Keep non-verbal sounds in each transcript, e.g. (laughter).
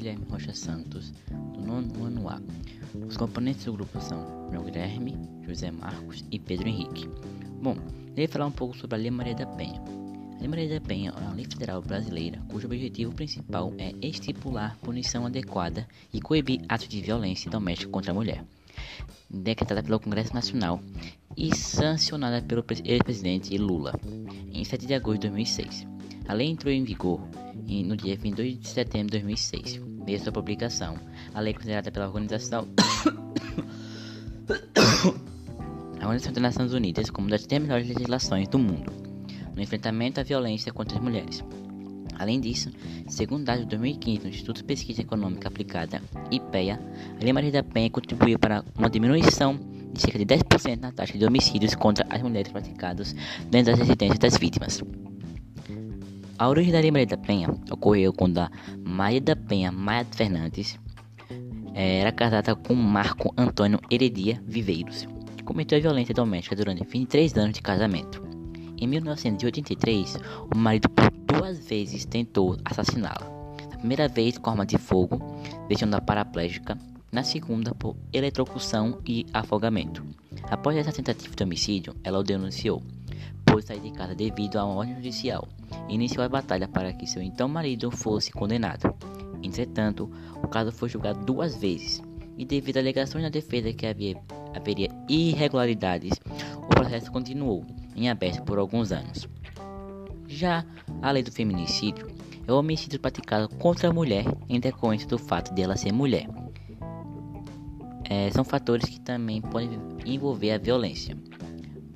Guilherme Rocha Santos, do nono ano A. Os componentes do grupo são João Guilherme, José Marcos e Pedro Henrique. Bom, irei falar um pouco sobre a Lei Maria da Penha. A Lei Maria da Penha é uma lei federal brasileira cujo objetivo principal é estipular punição adequada e coibir atos de violência doméstica contra a mulher. Decretada pelo Congresso Nacional e sancionada pelo ex-presidente Lula em 7 de agosto de 2006. A lei entrou em vigor no dia 22 de setembro de 2006. Desde sua publicação, a lei é considerada pela Organização (coughs) a Organização das Nações Unidas como uma das 10 melhores legislações do mundo no enfrentamento à violência contra as mulheres. Além disso, segundo dados de 2015 do Instituto de Pesquisa Econômica Aplicada, IPEA, a Lei Maria da Penha contribuiu para uma diminuição de cerca de 10% na taxa de homicídios contra as mulheres praticados dentro das residências das vítimas. A origem da Maria da Penha ocorreu quando a Maria da Penha Maia Fernandes era casada com Marco Antônio Heredia Viveiros, que cometeu violência doméstica durante 23 anos de casamento. Em 1983, o marido por duas vezes tentou assassiná-la. Na primeira vez com arma de fogo, deixando-a paraplégica, na segunda por eletrocução e afogamento. Após essa tentativa de homicídio, ela o denunciou, pôs sair de casa devido a uma ordem judicial iniciou a batalha para que seu então marido fosse condenado. Entretanto, o caso foi julgado duas vezes e devido a alegações da defesa que havia, haveria irregularidades, o processo continuou em aberto por alguns anos. Já a lei do feminicídio é o homicídio praticado contra a mulher em decorrência do fato de ela ser mulher. É, são fatores que também podem envolver a violência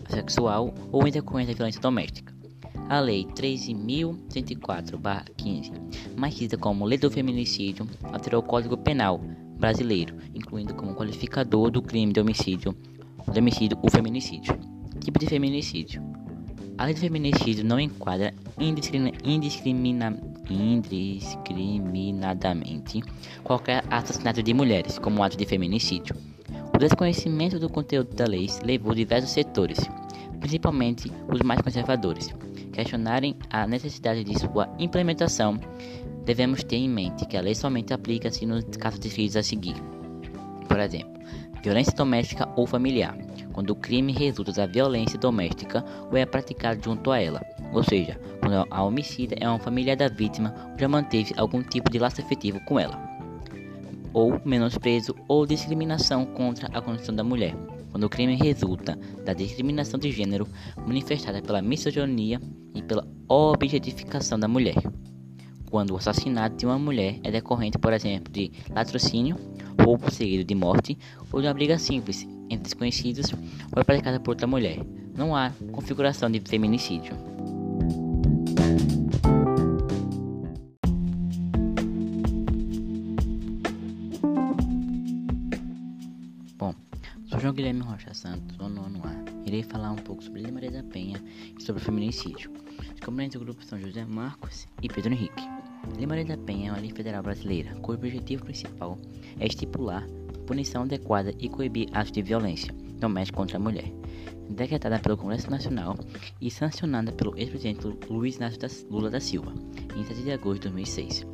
sexual ou em decorrência da violência doméstica. A Lei 13.104-15, mais conhecida como Lei do Feminicídio, alterou o Código Penal brasileiro, incluindo como qualificador do crime de homicídio, de homicídio o feminicídio. Tipo de feminicídio. A lei do feminicídio não enquadra indiscrimina indiscriminadamente qualquer assassinato de mulheres como ato de feminicídio. O desconhecimento do conteúdo da lei levou diversos setores, principalmente os mais conservadores, questionarem a necessidade de sua implementação. Devemos ter em mente que a lei somente aplica-se nos casos descritos a seguir. Por exemplo, violência doméstica ou familiar, quando o crime resulta da violência doméstica ou é praticado junto a ela, ou seja, quando a homicida é uma família da vítima ou já manteve algum tipo de laço afetivo com ela ou menosprezo ou discriminação contra a condição da mulher, quando o crime resulta da discriminação de gênero manifestada pela misoginia e pela objetificação da mulher. Quando o assassinato de uma mulher é decorrente, por exemplo, de latrocínio, roubo seguido de morte ou de uma briga simples entre desconhecidos ou é praticada por outra mulher. Não há configuração de feminicídio. Guilherme Rocha Santos, do nono A. Irei falar um pouco sobre Lei Maria da Penha e sobre o feminicídio. Os componentes do grupo são José Marcos e Pedro Henrique. Lei Maria da Penha é uma lei federal brasileira cujo objetivo principal é estipular punição adequada e coibir atos de violência doméstica contra a mulher. Decretada pelo Congresso Nacional e sancionada pelo ex-presidente Luiz Inácio Lula da Silva em 7 de agosto de 2006.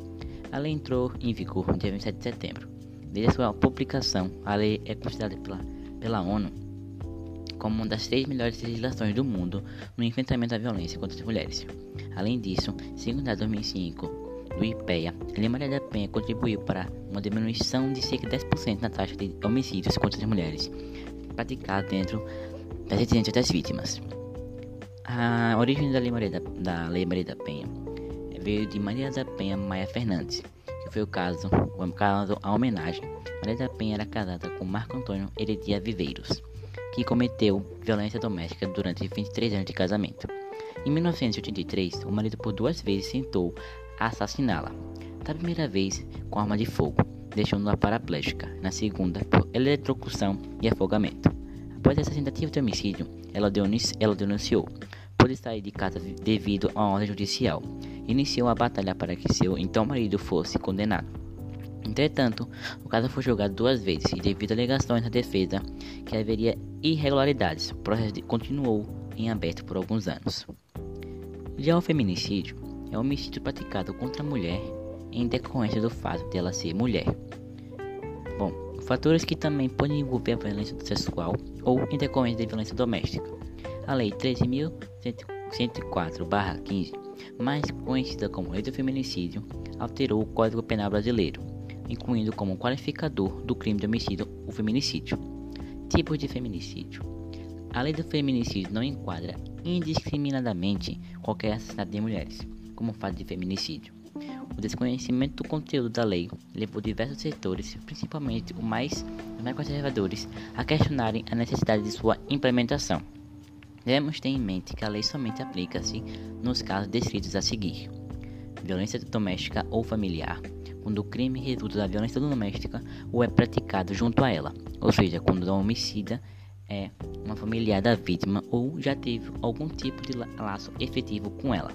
A lei entrou em vigor no dia 27 de setembro. Desde a sua publicação, a lei é considerada pela pela ONU como uma das três melhores legislações do mundo no enfrentamento à violência contra as mulheres. Além disso, segundo a 2005 do IPEA, Lei Maria da Penha contribuiu para uma diminuição de cerca de 10% na taxa de homicídios contra as mulheres praticados dentro das residências das vítimas. A origem da Lei Maria da, da Lei Maria da Penha veio de Maria da Penha Maia Fernandes, foi o caso, o caso a homenagem Maria da Penha era casada com Marco Antônio Heredia Viveiros, que cometeu violência doméstica durante 23 anos de casamento. Em 1983, o marido por duas vezes tentou assassiná-la. Da primeira vez com arma de fogo, deixando-a paraplégica. Na segunda, por eletrocução e afogamento. Após essa tentativa de homicídio, ela, denunciou por sair de casa devido a uma ordem judicial. Iniciou a batalha para que seu então marido fosse condenado. Entretanto, o caso foi julgado duas vezes e, devido a alegações da defesa que haveria irregularidades, o processo continuou em aberto por alguns anos. Já o feminicídio é um homicídio praticado contra a mulher em decorrência do fato dela ser mulher. Bom, fatores que também podem envolver a violência sexual ou em decorrência de violência doméstica. A Lei 13.104-15, mais conhecida como Lei do Feminicídio, alterou o Código Penal brasileiro, incluindo como qualificador do crime de homicídio o feminicídio. Tipos de feminicídio. A lei do feminicídio não enquadra indiscriminadamente qualquer assassinato de mulheres como fato de feminicídio. O desconhecimento do conteúdo da lei levou diversos setores, principalmente os mais, os mais conservadores, a questionarem a necessidade de sua implementação. Devemos ter em mente que a lei somente aplica-se nos casos descritos a seguir: violência doméstica ou familiar, quando o crime resulta da violência doméstica ou é praticado junto a ela, ou seja, quando o homicida é uma familiar da vítima ou já teve algum tipo de laço efetivo com ela.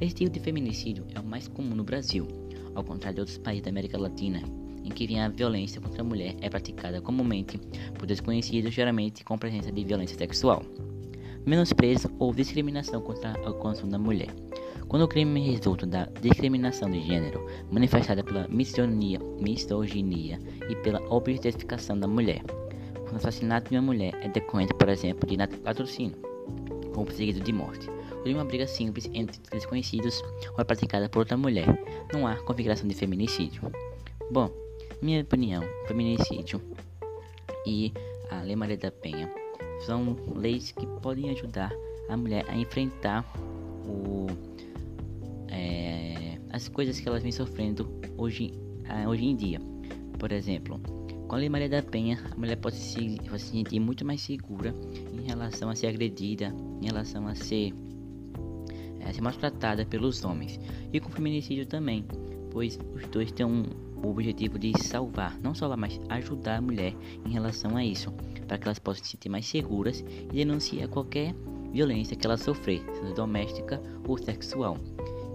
Esse tipo de feminicídio é o mais comum no Brasil, ao contrário de outros países da América Latina, em que a violência contra a mulher é praticada comumente por desconhecidos, geralmente com presença de violência sexual. Menosprezo ou discriminação contra o consumo da mulher. Quando o crime resulta da discriminação de gênero, manifestada pela misoginia, misoginia e pela objetificação da mulher. Quando o assassinato de uma mulher é decorrente, por exemplo, de latrocínio, ou seguido de morte, ou de uma briga simples entre desconhecidos ou é praticada por outra mulher, não há configuração de feminicídio. Bom, minha opinião, feminicídio e a Lei Maria da Penha são leis que podem ajudar a mulher a enfrentar o, é, as coisas que elas vêm sofrendo hoje, hoje em dia. Por exemplo, com a Lei Maria da Penha, a mulher pode se, pode se sentir muito mais segura em relação a ser agredida, em relação a ser, é, ser maltratada pelos homens. E com o feminicídio também, pois os dois têm um, o objetivo de salvar, não salvar, mas ajudar a mulher em relação a isso para que elas possam se sentir mais seguras e denunciar qualquer violência que ela sofrer, sendo doméstica ou sexual.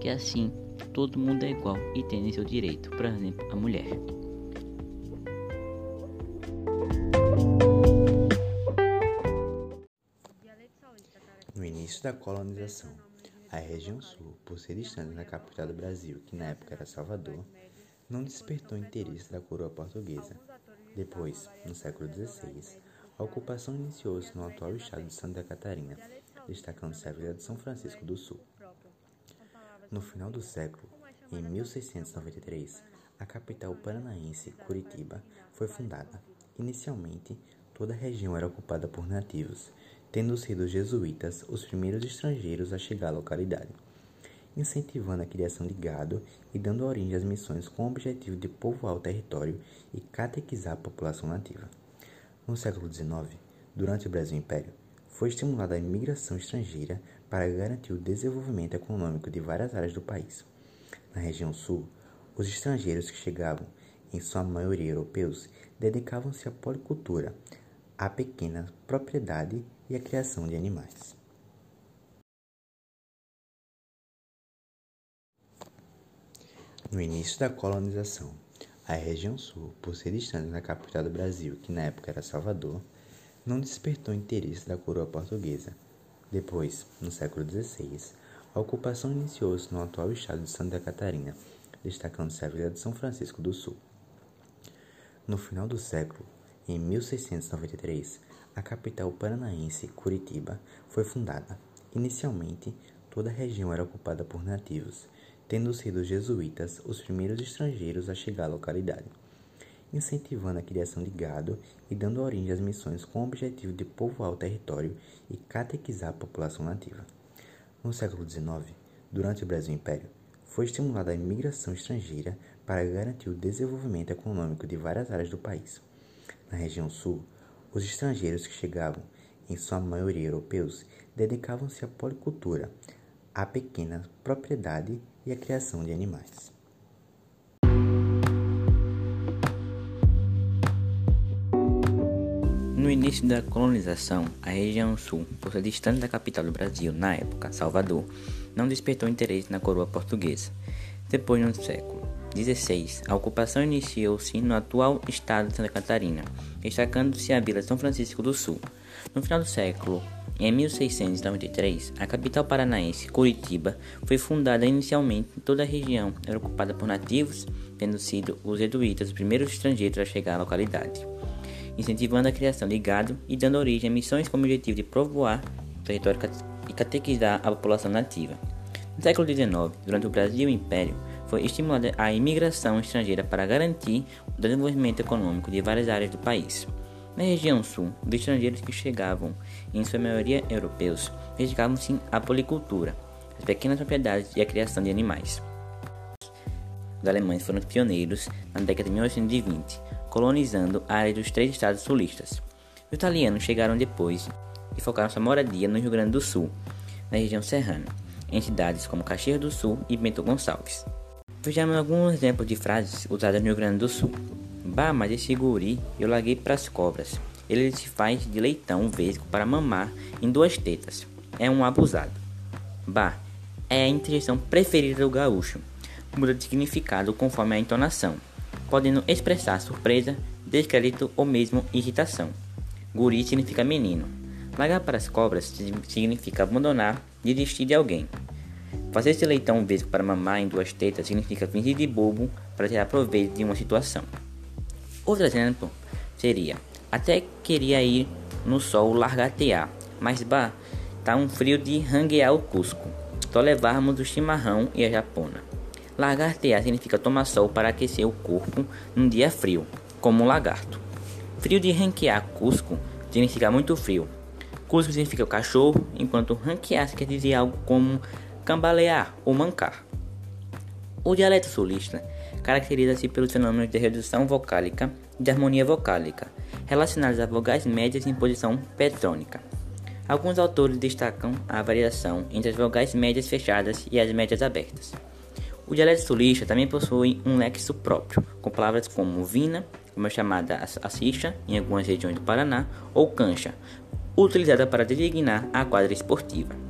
Que assim todo mundo é igual e tem seu direito, por exemplo, a mulher. No início da colonização, a região sul, por ser distante da capital do Brasil, que na época era Salvador, não despertou interesse da coroa portuguesa. Depois, no século XVI, a ocupação iniciou-se no atual estado de Santa Catarina, destacando-se a vila de São Francisco do Sul. No final do século, em 1693, a capital paranaense, Curitiba, foi fundada. Inicialmente, toda a região era ocupada por nativos, tendo sido os jesuítas os primeiros estrangeiros a chegar à localidade, incentivando a criação de gado e dando origem às missões com o objetivo de povoar o território e catequizar a população nativa. No século XIX, durante o Brasil Império, foi estimulada a imigração estrangeira para garantir o desenvolvimento econômico de várias áreas do país. Na região sul, os estrangeiros que chegavam, em sua maioria europeus, dedicavam-se à policultura, à pequena propriedade e à criação de animais. No início da colonização, a região sul, por ser distante da capital do Brasil, que na época era Salvador, não despertou interesse da coroa portuguesa. Depois, no século XVI, a ocupação iniciou-se no atual estado de Santa Catarina, destacando-se a vila de São Francisco do Sul. No final do século, em 1693, a capital paranaense, Curitiba, foi fundada. Inicialmente, toda a região era ocupada por nativos, tendo sido os jesuítas os primeiros estrangeiros a chegar à localidade, incentivando a criação de gado e dando origem às missões com o objetivo de povoar o território e catequizar a população nativa. No século XIX, durante o Brasil Império, foi estimulada a imigração estrangeira para garantir o desenvolvimento econômico de várias áreas do país. Na região sul, os estrangeiros que chegavam, em sua maioria europeus, dedicavam-se à policultura, à pequena propriedade e a criação de animais. No início da colonização, a região sul, por ser distante da capital do Brasil na época, Salvador, não despertou interesse na coroa portuguesa. Depois, no século XVI, a ocupação iniciou-se no atual estado de Santa Catarina, destacando-se a vila São Francisco do Sul. No final do século Em 1693, a capital paranaense, Curitiba, foi fundada inicialmente toda a região, era ocupada por nativos, tendo sido os jesuítas os primeiros estrangeiros a chegar à localidade, incentivando a criação de gado e dando origem a missões com o objetivo de povoar o território e catequizar a população nativa. No século XIX, durante o Brasil Império, foi estimulada a imigração estrangeira para garantir o desenvolvimento econômico de várias áreas do país. Na região sul, os estrangeiros que chegavam, em sua maioria europeus, dedicavam-se à policultura, às pequenas propriedades e à criação de animais. Os alemães foram pioneiros na década de 1920, colonizando a área dos três estados sulistas. Os italianos chegaram depois e focaram sua moradia no Rio Grande do Sul, na região serrana, em cidades como Caxias do Sul e Bento Gonçalves. Vejamos alguns exemplos de frases usadas no Rio Grande do Sul. Bah, mas esse guri eu larguei pras cobras. Ele se faz de leitão vesgo para mamar em duas tetas. É um abusado. Bah, é a interjeição preferida do gaúcho. Muda de significado conforme a entonação, podendo expressar surpresa, descrédito ou mesmo irritação. Guri significa menino. Largar para as cobras significa abandonar, desistir de alguém. Fazer esse leitão vesgo para mamar em duas tetas significa fingir de bobo para tirar proveito de uma situação. Outro exemplo seria: até queria ir no sol largatear, mas bah, tá um frio de ranguear o Cusco. Só levarmos o chimarrão e a japona. Lagartear significa tomar sol para aquecer o corpo num dia frio, como um lagarto. Frio de ranquear Cusco significa muito frio. Cusco significa cachorro, enquanto ranquear quer dizer algo como cambalear ou mancar. O dialeto sulista caracteriza-se pelos fenômenos de redução vocálica e de harmonia vocálica, relacionados a vogais médias em posição petrônica. Alguns autores destacam a variação entre as vogais médias fechadas e as médias abertas. O dialeto sulista também possui um lexo próprio, com palavras como vina, como é chamada a cicha em algumas regiões do Paraná, ou cancha, utilizada para designar a quadra esportiva.